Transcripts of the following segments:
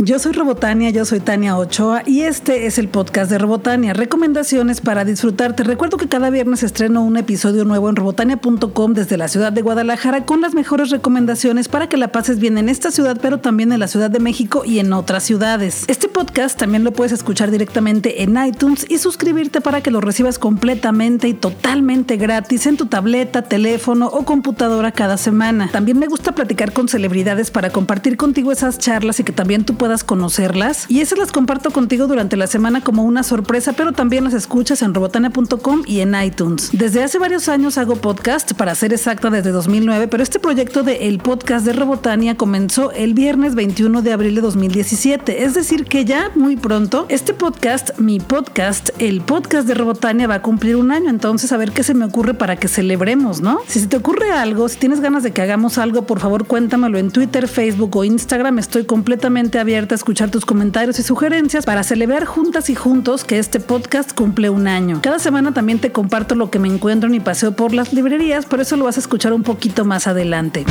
Yo soy Robotania, yo soy Tania Ochoa y este es el podcast de Robotania, recomendaciones para disfrutar. Te recuerdo que cada viernes estreno un episodio nuevo en robotania.com desde la ciudad de Guadalajara con las mejores recomendaciones para que la pases bien en esta ciudad, pero también en la Ciudad de México y en otras ciudades. Este podcast también lo puedes escuchar directamente en iTunes y suscribirte para que lo recibas completamente y totalmente gratis en tu tableta, teléfono o computadora cada semana. También me gusta platicar con celebridades para compartir contigo esas charlas y que también tú puedas conocerlas. Y esas las comparto contigo durante la semana como una sorpresa, pero también las escuchas en robotania.com y en iTunes. Desde hace varios años hago podcast, para ser exacta desde 2009, pero este proyecto de El Podcast de Robotania comenzó el viernes 21 de abril de 2017. Es decir, que ya muy pronto este podcast, mi podcast, el podcast de Robotania va a cumplir un año. Entonces, a ver qué se me ocurre para que celebremos, ¿no? Si se te ocurre algo, si tienes ganas de que hagamos algo, por favor cuéntamelo en Twitter, Facebook o Instagram. Estoy completamente abierta a escuchar tus comentarios y sugerencias para celebrar juntas y juntos que este podcast cumple un año. Cada semana también te comparto lo que me encuentro en mi paseo por las librerías, por eso lo vas a escuchar un poquito más adelante.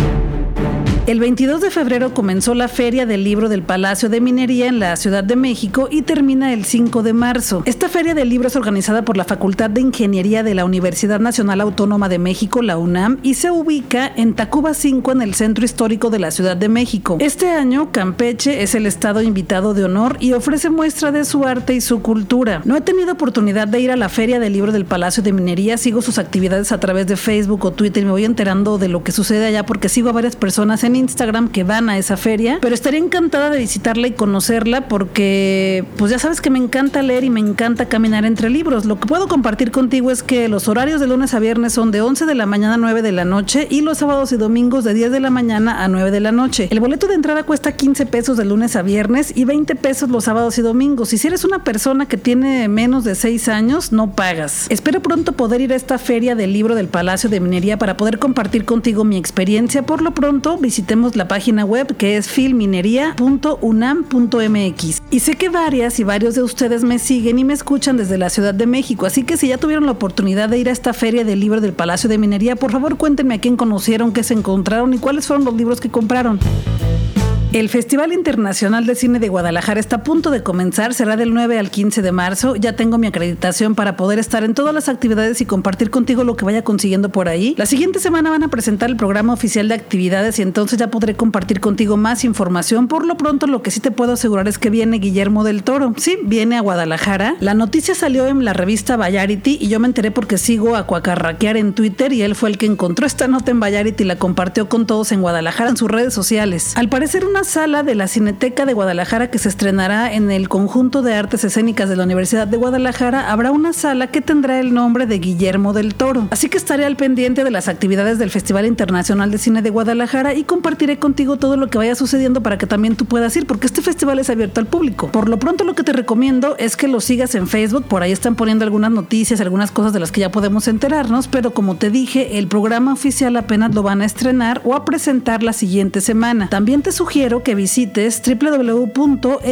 El 22 de febrero comenzó la Feria del Libro del Palacio de Minería en la Ciudad de México y termina el 5 de marzo. Esta Feria del Libro es organizada por la Facultad de Ingeniería de la Universidad Nacional Autónoma de México, la UNAM, y se ubica en Tacuba 5 en el centro histórico de la Ciudad de México. Este año, Campeche es el estado invitado de honor y ofrece muestra de su arte y su cultura. No he tenido oportunidad de ir a la Feria del Libro del Palacio de Minería, sigo sus actividades a través de Facebook o Twitter y me voy enterando de lo que sucede allá porque sigo a varias personas en Instagram que van a esa feria, pero estaría encantada de visitarla y conocerla porque pues ya sabes que me encanta leer y me encanta caminar entre libros. Lo que puedo compartir contigo es que los horarios de lunes a viernes son de 11 de la mañana a 9 de la noche y los sábados y domingos de 10 de la mañana a 9 de la noche. El boleto de entrada cuesta 15 pesos de lunes a viernes y 20 pesos los sábados y domingos. Y si eres una persona que tiene menos de 6 años, no pagas. Espero pronto poder ir a esta feria del libro del Palacio de Minería para poder compartir contigo mi experiencia. Por lo pronto, visitemos la página web que es filminería.unam.mx. Y sé que varias y varios de ustedes me siguen y me escuchan desde la Ciudad de México, así que si ya tuvieron la oportunidad de ir a esta feria del libro del Palacio de Minería, por favor cuéntenme a quién conocieron, qué se encontraron y cuáles fueron los libros que compraron. El Festival Internacional de Cine de Guadalajara está a punto de comenzar, será del 9 al 15 de marzo. Ya tengo mi acreditación para poder estar en todas las actividades y compartir contigo lo que vaya consiguiendo por ahí. La siguiente semana van a presentar el programa oficial de actividades y entonces ya podré compartir contigo más información. Por lo pronto, lo que sí te puedo asegurar es que viene Guillermo del Toro. Sí, viene a Guadalajara. La noticia salió en la revista Vallarity y yo me enteré porque sigo a Cuacarraquear en Twitter y él fue el que encontró esta nota en Vallarity y la compartió con todos en Guadalajara en sus redes sociales. Al parecer, una sala de la Cineteca de Guadalajara que se estrenará en el conjunto de artes escénicas de la Universidad de Guadalajara, habrá una sala que tendrá el nombre de Guillermo del Toro. Así que estaré al pendiente de las actividades del Festival Internacional de Cine de Guadalajara y compartiré contigo todo lo que vaya sucediendo para que también tú puedas ir, porque este festival es abierto al público. Por lo pronto lo que te recomiendo es que lo sigas en Facebook, por ahí están poniendo algunas noticias, algunas cosas de las que ya podemos enterarnos, pero como te dije, el programa oficial apenas lo van a estrenar o a presentar la siguiente semana. También te sugiero que visites www.ficg.mx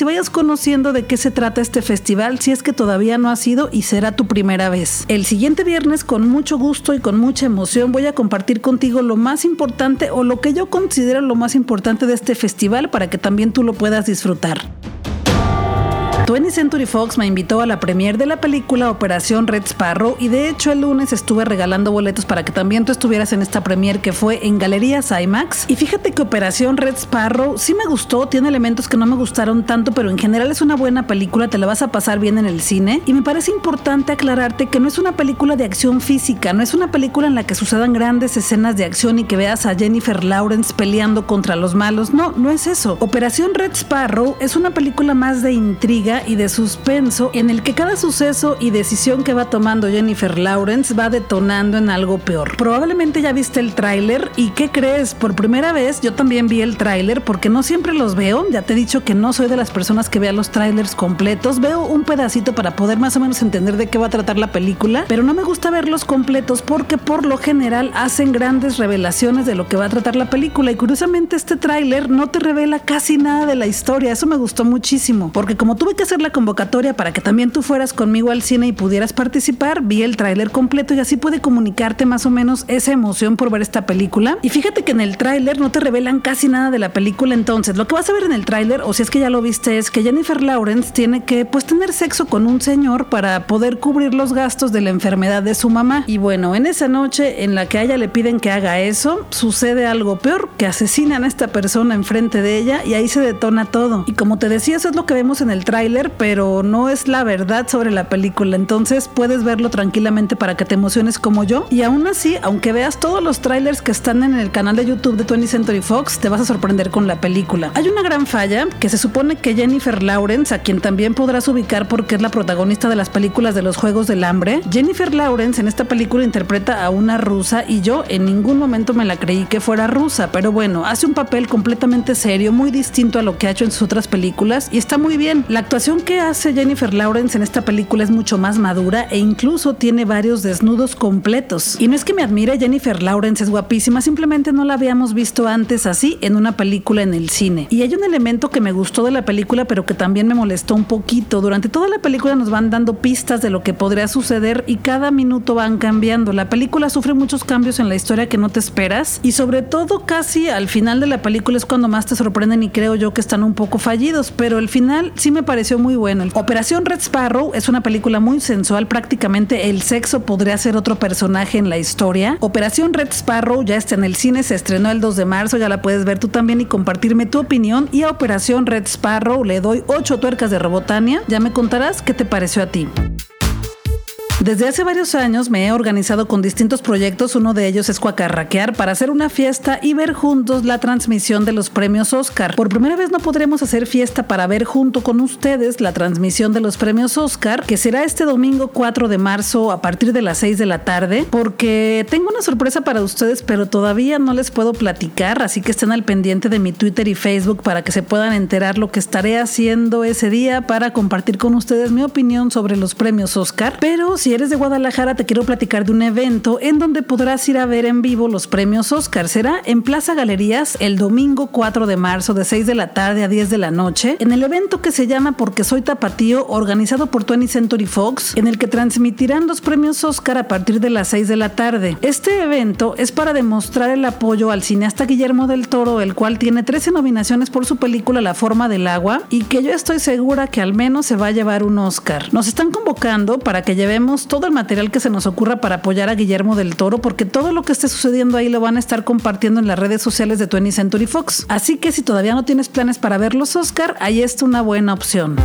y vayas conociendo de qué se trata este festival si es que todavía no ha sido y será tu primera vez. El siguiente viernes con mucho gusto y con mucha emoción voy a compartir contigo lo más importante o lo que yo considero lo más importante de este festival para que también tú lo puedas disfrutar. 20th Century Fox me invitó a la premiere de la película Operación Red Sparrow y de hecho el lunes estuve regalando boletos para que también tú estuvieras en esta premiere que fue en Galerías IMAX. Y fíjate que Operación Red Sparrow sí me gustó, tiene elementos que no me gustaron tanto, pero en general es una buena película, te la vas a pasar bien en el cine. Y me parece importante aclararte que no es una película de acción física, no es una película en la que sucedan grandes escenas de acción y que veas a Jennifer Lawrence peleando contra los malos. No, no es eso. Operación Red Sparrow es una película más de intriga y de suspenso en el que cada suceso y decisión que va tomando Jennifer Lawrence va detonando en algo peor. Probablemente ya viste el tráiler y ¿qué crees? Por primera vez yo también vi el tráiler porque no siempre los veo, ya te he dicho que no soy de las personas que vean los tráilers completos, veo un pedacito para poder más o menos entender de qué va a tratar la película, pero no me gusta verlos completos porque por lo general hacen grandes revelaciones de lo que va a tratar la película y curiosamente este tráiler no te revela casi nada de la historia, eso me gustó muchísimo, porque como tuve que hacer la convocatoria para que también tú fueras conmigo al cine y pudieras participar, vi el tráiler completo y así puede comunicarte más o menos esa emoción por ver esta película. Y fíjate que en el tráiler no te revelan casi nada de la película entonces. Lo que vas a ver en el tráiler, o si es que ya lo viste, es que Jennifer Lawrence tiene que pues tener sexo con un señor para poder cubrir los gastos de la enfermedad de su mamá. Y bueno, en esa noche en la que a ella le piden que haga eso, sucede algo peor, que asesinan a esta persona enfrente de ella y ahí se detona todo. Y como te decía, eso es lo que vemos en el tráiler, pero no es la verdad sobre la película. Entonces puedes verlo tranquilamente para que te emociones como yo. Y aún así, aunque veas todos los trailers que están en el canal de YouTube de 20 Century Fox, te vas a sorprender con la película. Hay una gran falla que se supone que Jennifer Lawrence, a quien también podrás ubicar porque es la protagonista de las películas de los Juegos del Hambre, Jennifer Lawrence en esta película interpreta a una rusa y yo en ningún momento me la creí que fuera rusa, pero bueno, hace un papel completamente serio, muy distinto a lo que ha hecho en sus otras películas y está muy bien. La actuación que hace Jennifer Lawrence en esta película es mucho más madura e incluso tiene varios desnudos completos. Y no es que me admire, Jennifer Lawrence es guapísima, simplemente no la habíamos visto antes así en una película en el cine. Y hay un elemento que me gustó de la película, pero que también me molestó un poquito. Durante toda la película nos van dando pistas de lo que podría suceder y cada minuto van cambiando. La película sufre muchos cambios en la historia que no te esperas y sobre todo casi al final de la película es cuando más te sorprenden y creo yo que están un poco fallidos, pero el final sí me pareció muy bueno. Operación Red Sparrow es una película muy sensual, prácticamente el sexo podría ser otro personaje en la historia. Operación Red Sparrow ya está en el cine, se estrenó el 2 de marzo, ya la puedes ver tú también y compartirme tu opinión. Y a Operación Red Sparrow le doy 8 tuercas de Robotania. Ya me contarás qué te pareció a ti. Desde hace varios años me he organizado con distintos proyectos, uno de ellos es Cuacarraquear, para hacer una fiesta y ver juntos la transmisión de los premios Oscar. Por primera vez no podremos hacer fiesta para ver junto con ustedes la transmisión de los premios Oscar, que será este domingo 4 de marzo a partir de las 6 de la tarde, porque tengo una sorpresa para ustedes, pero todavía no les puedo platicar, así que estén al pendiente de mi Twitter y Facebook para que se puedan enterar lo que estaré haciendo ese día para compartir con ustedes mi opinión sobre los premios Oscar. Pero si eres de Guadalajara, te quiero platicar de un evento en donde podrás ir a ver en vivo los premios Oscar. Será en Plaza Galerías el domingo 4 de marzo de 6 de la tarde a 10 de la noche, en el evento que se llama Porque Soy Tapatío, organizado por 20 Century Fox, en el que transmitirán los premios Oscar a partir de las 6 de la tarde. Este evento es para demostrar el apoyo al cineasta Guillermo del Toro, el cual tiene 13 nominaciones por su película La forma del agua y que yo estoy segura que al menos se va a llevar un Oscar. Nos están convocando para que llevemos todo el material que se nos ocurra para apoyar a Guillermo del Toro, porque todo lo que esté sucediendo ahí lo van a estar compartiendo en las redes sociales de 20 Century Fox. Así que si todavía no tienes planes para ver los Oscar, ahí está una buena opción.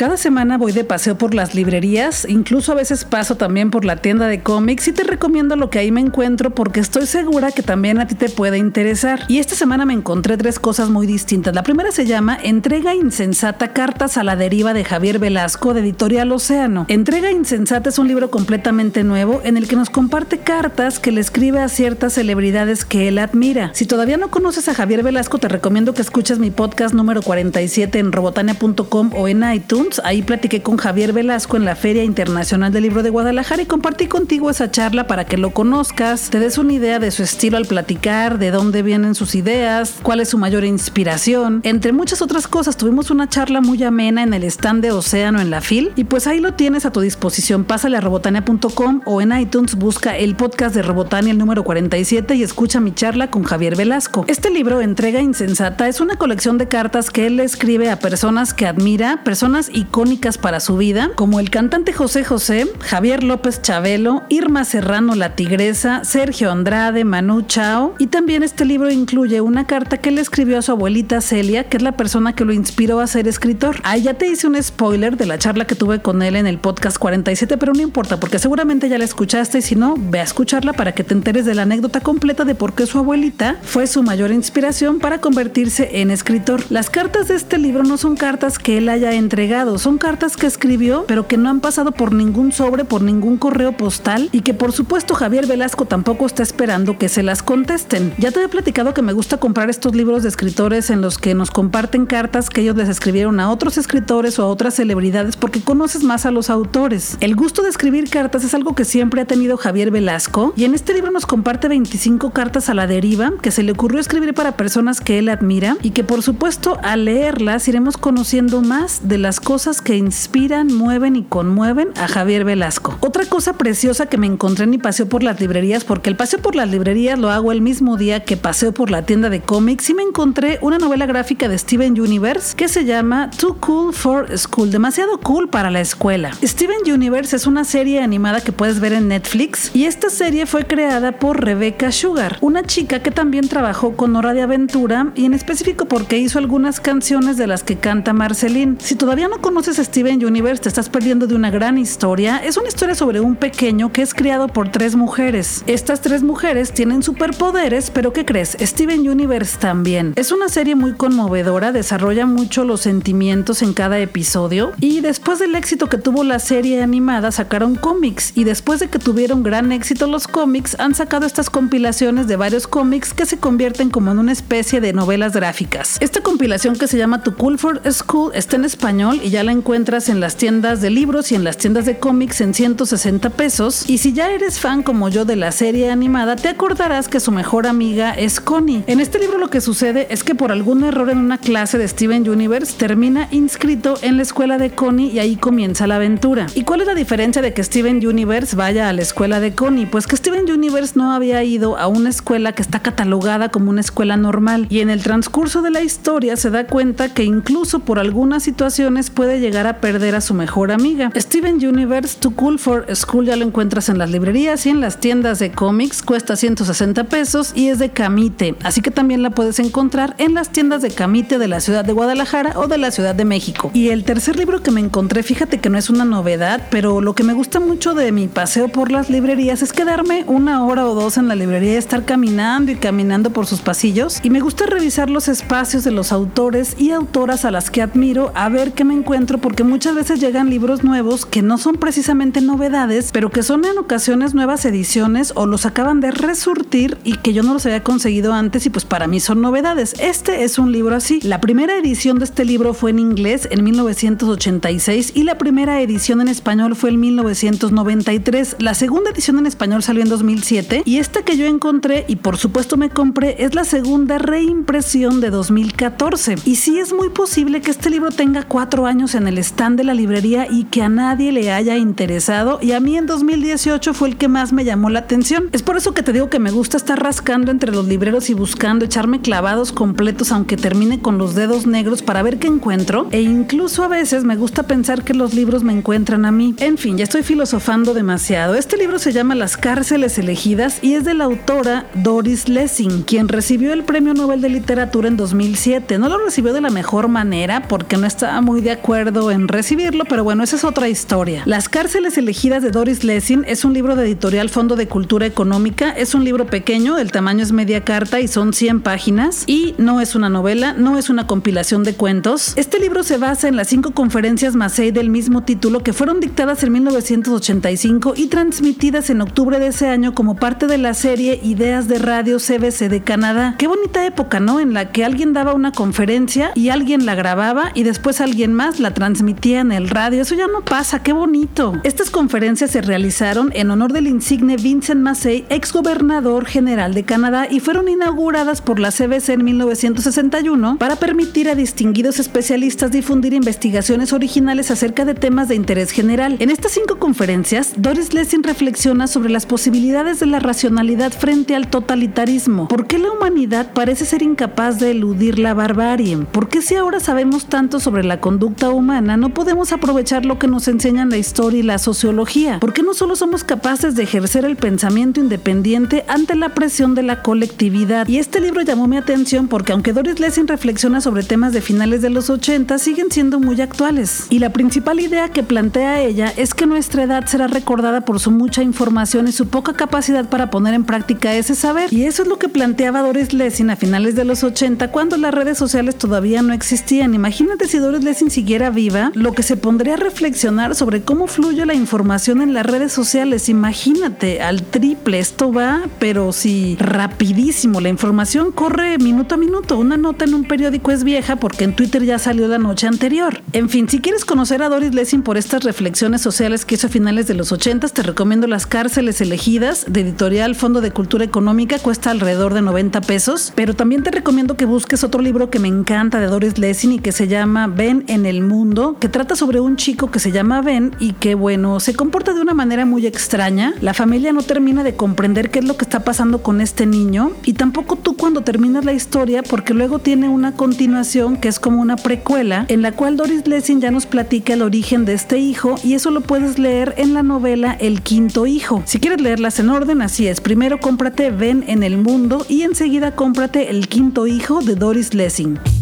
Cada semana voy de paseo por las librerías, incluso a veces paso también por la tienda de cómics y te recomiendo lo que ahí me encuentro porque estoy segura que también a ti te puede interesar. Y esta semana me encontré tres cosas muy distintas. La primera se llama Entrega Insensata Cartas a la Deriva de Javier Velasco de Editorial Océano. Entrega Insensata es un libro completamente nuevo en el que nos comparte cartas que le escribe a ciertas celebridades que él admira. Si todavía no conoces a Javier Velasco, te recomiendo que escuches mi podcast número 47 en robotania.com o en iTunes Ahí platiqué con Javier Velasco en la Feria Internacional del Libro de Guadalajara y compartí contigo esa charla para que lo conozcas, te des una idea de su estilo al platicar, de dónde vienen sus ideas, cuál es su mayor inspiración. Entre muchas otras cosas, tuvimos una charla muy amena en el stand de Océano en la FIL y pues ahí lo tienes a tu disposición. Pásale a robotania.com o en iTunes busca el podcast de Robotania el número 47 y escucha mi charla con Javier Velasco. Este libro, Entrega Insensata, es una colección de cartas que él escribe a personas que admira, personas y icónicas para su vida, como el cantante José José, Javier López Chabelo, Irma Serrano La Tigresa, Sergio Andrade, Manu Chao. Y también este libro incluye una carta que le escribió a su abuelita Celia, que es la persona que lo inspiró a ser escritor. Ahí ya te hice un spoiler de la charla que tuve con él en el podcast 47, pero no importa, porque seguramente ya la escuchaste y si no, ve a escucharla para que te enteres de la anécdota completa de por qué su abuelita fue su mayor inspiración para convertirse en escritor. Las cartas de este libro no son cartas que él haya entregado, Son cartas que escribió, pero que no han pasado por ningún sobre, por ningún correo postal y que por supuesto Javier Velasco tampoco está esperando que se las contesten. Ya te he platicado que me gusta comprar estos libros de escritores en los que nos comparten cartas que ellos les escribieron a otros escritores o a otras celebridades porque conoces más a los autores. El gusto de escribir cartas es algo que siempre ha tenido Javier Velasco y en este libro nos comparte 25 cartas a la deriva que se le ocurrió escribir para personas que él admira y que por supuesto al leerlas iremos conociendo más de las cosas que inspiran, mueven y conmueven a Javier Velasco. Otra cosa preciosa que me encontré en mi paseo por las librerías, porque el paseo por las librerías lo hago el mismo día que paseo por la tienda de cómics y me encontré una novela gráfica de Steven Universe que se llama Too Cool for School, demasiado cool para la escuela. Steven Universe es una serie animada que puedes ver en Netflix y esta serie fue creada por Rebecca Sugar, una chica que también trabajó con Hora de Aventura y en específico porque hizo algunas canciones de las que canta Marceline. Si todavía no conoces Steven Universe, te estás perdiendo de una gran historia. Es una historia sobre un pequeño que es criado por tres mujeres. Estas tres mujeres tienen superpoderes, pero ¿qué crees? Steven Universe también. Es una serie muy conmovedora, desarrolla mucho los sentimientos en cada episodio y después del éxito que tuvo la serie animada sacaron cómics y después de que tuvieron gran éxito los cómics han sacado estas compilaciones de varios cómics que se convierten como en una especie de novelas gráficas. Esta compilación que se llama To Cool for School está en español y ya la encuentras en las tiendas de libros y en las tiendas de cómics en 160 pesos y si ya eres fan como yo de la serie animada te acordarás que su mejor amiga es Connie. En este libro lo que sucede es que por algún error en una clase de Steven Universe termina inscrito en la escuela de Connie y ahí comienza la aventura. ¿Y cuál es la diferencia de que Steven Universe vaya a la escuela de Connie? Pues que Steven Universe no había ido a una escuela que está catalogada como una escuela normal y en el transcurso de la historia se da cuenta que incluso por algunas situaciones puede llegar a perder a su mejor amiga. Steven Universe Too Cool for School ya lo encuentras en las librerías y en las tiendas de cómics, cuesta 160 pesos y es de Camite, así que también la puedes encontrar en las tiendas de Camite de la ciudad de Guadalajara o de la ciudad de México. Y el tercer libro que me encontré, fíjate que no es una novedad, pero lo que me gusta mucho de mi paseo por las librerías es quedarme una hora o dos en la librería y estar caminando y caminando por sus pasillos y me gusta revisar los espacios de los autores y autoras a las que admiro a ver qué me encuentro porque muchas veces llegan libros nuevos que no son precisamente novedades, pero que son en ocasiones nuevas ediciones o los acaban de resurtir y que yo no los había conseguido antes y pues para mí son novedades. Este es un libro así. La primera edición de este libro fue en inglés en 1986 y la primera edición en español fue en 1993. La segunda edición en español salió en 2007 y esta que yo encontré y por supuesto me compré es la segunda reimpresión de 2014. Y sí es muy posible que este libro tenga cuatro años en el stand de la librería y que a nadie le haya interesado y a mí en 2018 fue el que más me llamó la atención. Es por eso que te digo que me gusta estar rascando entre los libreros y buscando echarme clavados completos aunque termine con los dedos negros para ver qué encuentro e incluso a veces me gusta pensar que los libros me encuentran a mí. En fin, ya estoy filosofando demasiado. Este libro se llama Las cárceles elegidas y es de la autora Doris Lessing, quien recibió el Premio Nobel de Literatura en 2007. No lo recibió de la mejor manera porque no estaba muy de acuerdo en recibirlo, pero bueno, esa es otra historia. Las cárceles elegidas de Doris Lessing es un libro de editorial Fondo de Cultura Económica. Es un libro pequeño, el tamaño es media carta y son 100 páginas y no es una novela, no es una compilación de cuentos. Este libro se basa en las cinco conferencias Massey del mismo título que fueron dictadas en 1985 y transmitidas en octubre de ese año como parte de la serie Ideas de Radio CBC de Canadá. Qué bonita época, ¿no? En la que alguien daba una conferencia y alguien la grababa y después alguien más la transmitía en el radio. Eso ya no pasa, qué bonito. Estas conferencias se realizaron en honor del insigne Vincent Massey, ex gobernador general de Canadá, y fueron inauguradas por la CBC en 1961 para permitir a distinguidos especialistas difundir investigaciones originales acerca de temas de interés general. En estas cinco conferencias, Doris Lessing reflexiona sobre las posibilidades de la racionalidad frente al totalitarismo. ¿Por qué la humanidad parece ser incapaz de eludir la barbarie? ¿Por qué si ahora sabemos tanto sobre la conducta humana no podemos aprovechar lo que nos enseñan la historia y la sociología? ¿Por qué no solo somos capaces de ejercer el pensamiento independiente ante la presión de la colectividad? Y este libro llamó mi atención porque aunque Doris Lessing reflexiona sobre temas de finales de los 80, siguen siendo muy actuales. Y la principal idea que plantea ella es que nuestra edad será recordada por su mucha información y su poca capacidad para poner en práctica ese saber. Y eso es lo que planteaba Doris Lessing a finales de los 80 cuando las redes sociales todavía no existían. Imagínate si Doris Lessing siguiera siguiera viva, lo que se pondría a reflexionar sobre cómo fluye la información en las redes sociales. Imagínate, al triple, esto va, pero sí, rapidísimo. La información corre minuto a minuto. Una nota en un periódico es vieja porque en Twitter ya salió la noche anterior. En fin, si quieres conocer a Doris Lessing por estas reflexiones sociales que hizo a finales de los 80, te recomiendo Las cárceles elegidas de editorial Fondo de Cultura Económica. Cuesta alrededor de 90 pesos. Pero también te recomiendo que busques otro libro que me encanta de Doris Lessing y que se llama Ben en el Mundo, que trata sobre un chico que se llama Ben y que, bueno, se comporta de una manera muy extraña. La familia no termina de comprender qué es lo que está pasando con este niño y tampoco tú cuando terminas la historia porque luego tiene una continuación que es como una precuela en la cual Doris Lessing ya nos platica el origen de este hijo y eso lo puedes leer en la novela El quinto hijo. Si quieres leerlas en orden, así es. Primero cómprate Ben en el mundo y enseguida cómprate El quinto hijo de Doris Lessing.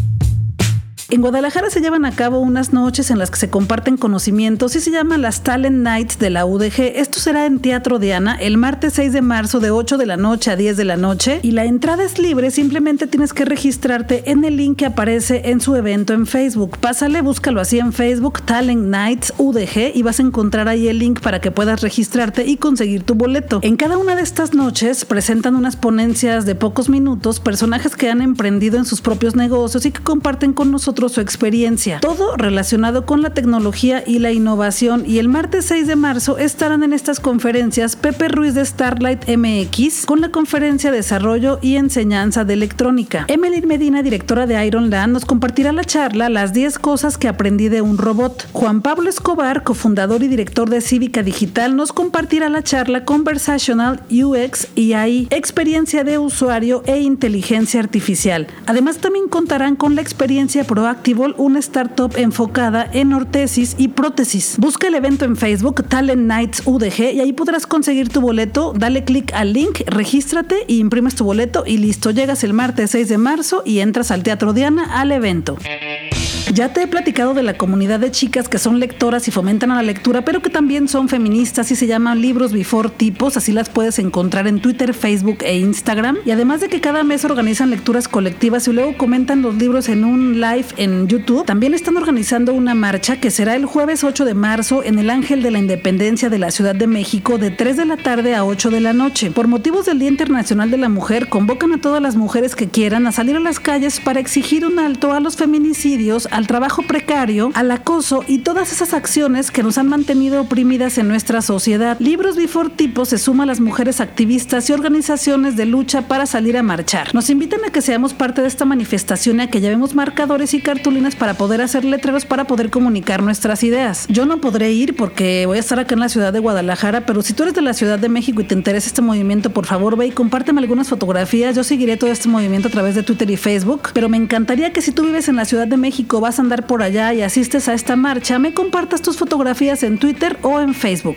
En Guadalajara se llevan a cabo unas noches en las que se comparten conocimientos y se llaman las Talent Nights de la UDG. Esto será en Teatro Diana el martes 6 de marzo de 8 de la noche a 10 de la noche y la entrada es libre, simplemente tienes que registrarte en el link que aparece en su evento en Facebook. Pásale, búscalo así en Facebook, Talent Nights UDG y vas a encontrar ahí el link para que puedas registrarte y conseguir tu boleto. En cada una de estas noches presentan unas ponencias de pocos minutos, personajes que han emprendido en sus propios negocios y que comparten con nosotros su experiencia. Todo relacionado con la tecnología y la innovación. Y el martes 6 de marzo estarán en estas conferencias Pepe Ruiz de Starlight MX con la conferencia Desarrollo y Enseñanza de Electrónica. Emily Medina, directora de Ironland, nos compartirá la charla Las 10 cosas que aprendí de un robot. Juan Pablo Escobar, cofundador y director de Cívica Digital, nos compartirá la charla Conversational UX y AI, experiencia de usuario e inteligencia artificial. Además, también contarán con la experiencia pro Activol, una startup enfocada en ortesis y prótesis. Busca el evento en Facebook Talent Nights UDG y ahí podrás conseguir tu boleto. Dale clic al link, regístrate y imprimes tu boleto y listo. Llegas el martes 6 de marzo y entras al Teatro Diana al evento. Ya te he platicado de la comunidad de chicas que son lectoras y fomentan a la lectura, pero que también son feministas y se llaman Libros Before Tipos, así las puedes encontrar en Twitter, Facebook e Instagram. Y además de que cada mes organizan lecturas colectivas y luego comentan los libros en un live en YouTube, también están organizando una marcha que será el jueves 8 de marzo en el Ángel de la Independencia de la Ciudad de México de 3 de la tarde a 8 de la noche. Por motivos del Día Internacional de la Mujer, convocan a todas las mujeres que quieran a salir a las calles para exigir un alto a los feminicidios, al trabajo precario, al acoso y todas esas acciones que nos han mantenido oprimidas en nuestra sociedad. Libros Before Tipo se suma a las mujeres activistas y organizaciones de lucha para salir a marchar. Nos invitan a que seamos parte de esta manifestación y a que llevemos marcadores y cartulinas para poder hacer letreros para poder comunicar nuestras ideas. Yo no podré ir porque voy a estar acá en la ciudad de Guadalajara, pero si tú eres de la Ciudad de México y te interesa este movimiento, por favor ve y compárteme algunas fotografías. Yo seguiré todo este movimiento a través de Twitter y Facebook, pero me encantaría que si tú vives en la Ciudad de México, vas a andar por allá y asistes a esta marcha, me compartas tus fotografías en Twitter o en Facebook.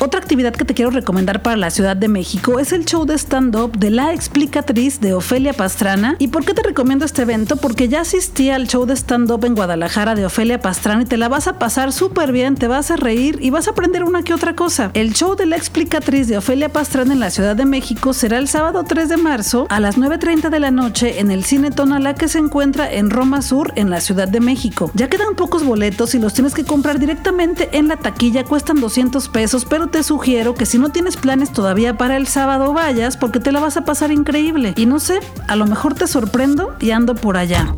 Otra actividad que te quiero recomendar para la Ciudad de México es el show de stand-up de la explicatriz de Ofelia Pastrana. ¿Y por qué te recomiendo este evento? Porque ya asistí al show de stand-up en Guadalajara de Ofelia Pastrana y te la vas a pasar súper bien, te vas a reír y vas a aprender una que otra cosa. El show de la explicatriz de Ofelia Pastrana en la Ciudad de México será el sábado 3 de marzo a las 9.30 de la noche en el Cine Tonalá que se encuentra en Roma Sur en la Ciudad de México. Ya quedan pocos boletos y los tienes que comprar directamente en la taquilla, cuestan 200 pesos, pero te sugiero que si no tienes planes todavía para el sábado vayas porque te la vas a pasar increíble. Y no sé, a lo mejor te sorprendo y ando por allá.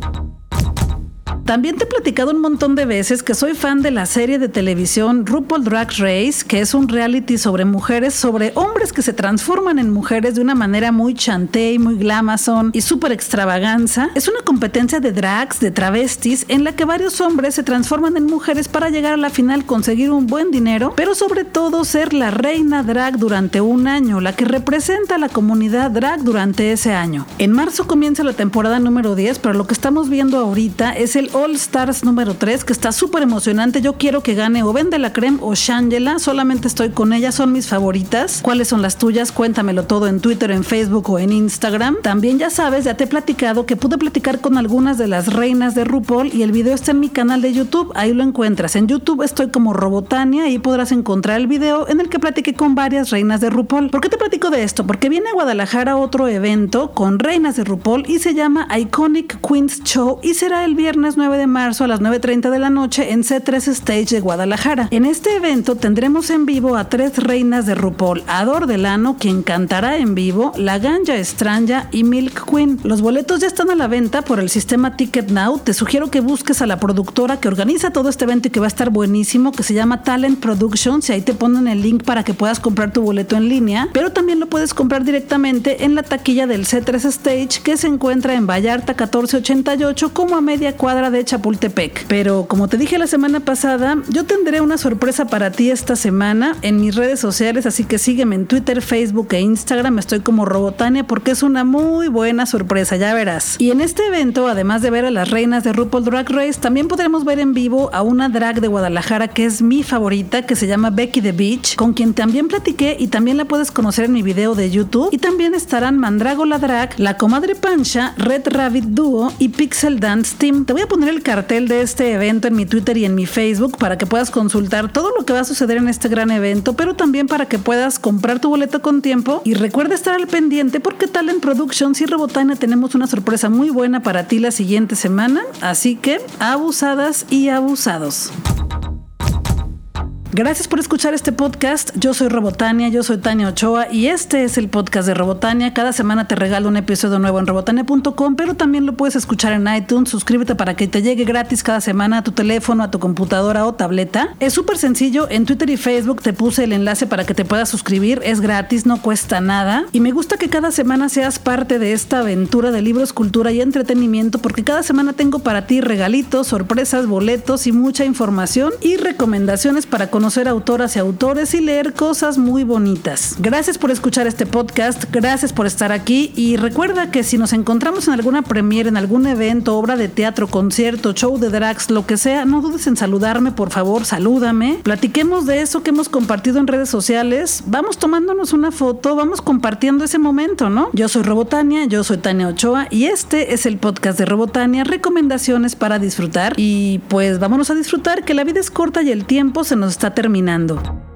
También te he platicado un montón de veces que soy fan de la serie de televisión RuPaul Drag Race, que es un reality sobre mujeres, sobre hombres que se transforman en mujeres de una manera muy chanté y muy glamazon y súper extravaganza. Es una competencia de drags, de travestis, en la que varios hombres se transforman en mujeres para llegar a la final, conseguir un buen dinero, pero sobre todo ser la reina drag durante un año, la que representa a la comunidad drag durante ese año. En marzo comienza la temporada número 10, pero lo que estamos viendo ahorita es el All Stars número 3, que está súper emocionante. Yo quiero que gane o Vende la Creme o Shangela. Solamente estoy con ellas, son mis favoritas. ¿Cuáles son las tuyas? Cuéntamelo todo en Twitter, en Facebook o en Instagram. También ya sabes, ya te he platicado que pude platicar con algunas de las reinas de RuPaul y el video está en mi canal de YouTube. Ahí lo encuentras. En YouTube estoy como Robotania y podrás encontrar el video en el que platiqué con varias reinas de RuPaul. ¿Por qué te platico de esto? Porque viene a Guadalajara otro evento con reinas de RuPaul y se llama Iconic Queens Show y será el viernes 9 de marzo a las 9.30 de la noche en C3 Stage de Guadalajara. En este evento tendremos en vivo a tres reinas de RuPaul, Ador Delano, quien cantará en vivo, La Ganja Estranja y Milk Queen. Los boletos ya están a la venta por el sistema Ticket Now. Te sugiero que busques a la productora que organiza todo este evento y que va a estar buenísimo, que se llama Talent Productions y ahí te ponen el link para que puedas comprar tu boleto en línea, pero también lo puedes comprar directamente en la taquilla del C3 Stage que se encuentra en Vallarta 1488 como a media cuadra de Chapultepec. Pero como te dije la semana pasada, yo tendré una sorpresa para ti esta semana en mis redes sociales, así que sígueme en Twitter, Facebook e Instagram, estoy como Robotania porque es una muy buena sorpresa, ya verás. Y en este evento, además de ver a las reinas de RuPaul Drag Race, también podremos ver en vivo a una drag de Guadalajara que es mi favorita, que se llama Becky the Beach, con quien también platiqué y también la puedes conocer en mi video de YouTube. Y también estarán Mandrago la Drag, La Comadre Pancha, Red Rabbit Duo y Pixel Dance Team. Te voy a poner el cartel de este evento en mi Twitter y en mi Facebook para que puedas consultar todo lo que va a suceder en este gran evento, pero también para que puedas comprar tu boleto con tiempo y recuerda estar al pendiente porque Talent Productions y Rebotana tenemos una sorpresa muy buena para ti la siguiente semana, así que abusadas y abusados. Gracias por escuchar este podcast. Yo soy Robotania, yo soy Tania Ochoa y este es el podcast de Robotania. Cada semana te regalo un episodio nuevo en robotania.com, pero también lo puedes escuchar en iTunes. Suscríbete para que te llegue gratis cada semana a tu teléfono, a tu computadora o tableta. Es súper sencillo. En Twitter y Facebook te puse el enlace para que te puedas suscribir. Es gratis, no cuesta nada. Y me gusta que cada semana seas parte de esta aventura de libros, cultura y entretenimiento porque cada semana tengo para ti regalitos, sorpresas, boletos y mucha información y recomendaciones para conocer conocer autoras y autores y leer cosas muy bonitas. Gracias por escuchar este podcast, gracias por estar aquí y recuerda que si nos encontramos en alguna premiere, en algún evento, obra de teatro, concierto, show de drags, lo que sea, no dudes en saludarme, por favor, salúdame. Platiquemos de eso que hemos compartido en redes sociales. Vamos tomándonos una foto, vamos compartiendo ese momento, ¿no? Yo soy Robotania, yo soy Tania Ochoa y este es el podcast de Robotania, recomendaciones para disfrutar y pues vámonos a disfrutar que la vida es corta y el tiempo se nos está terminando.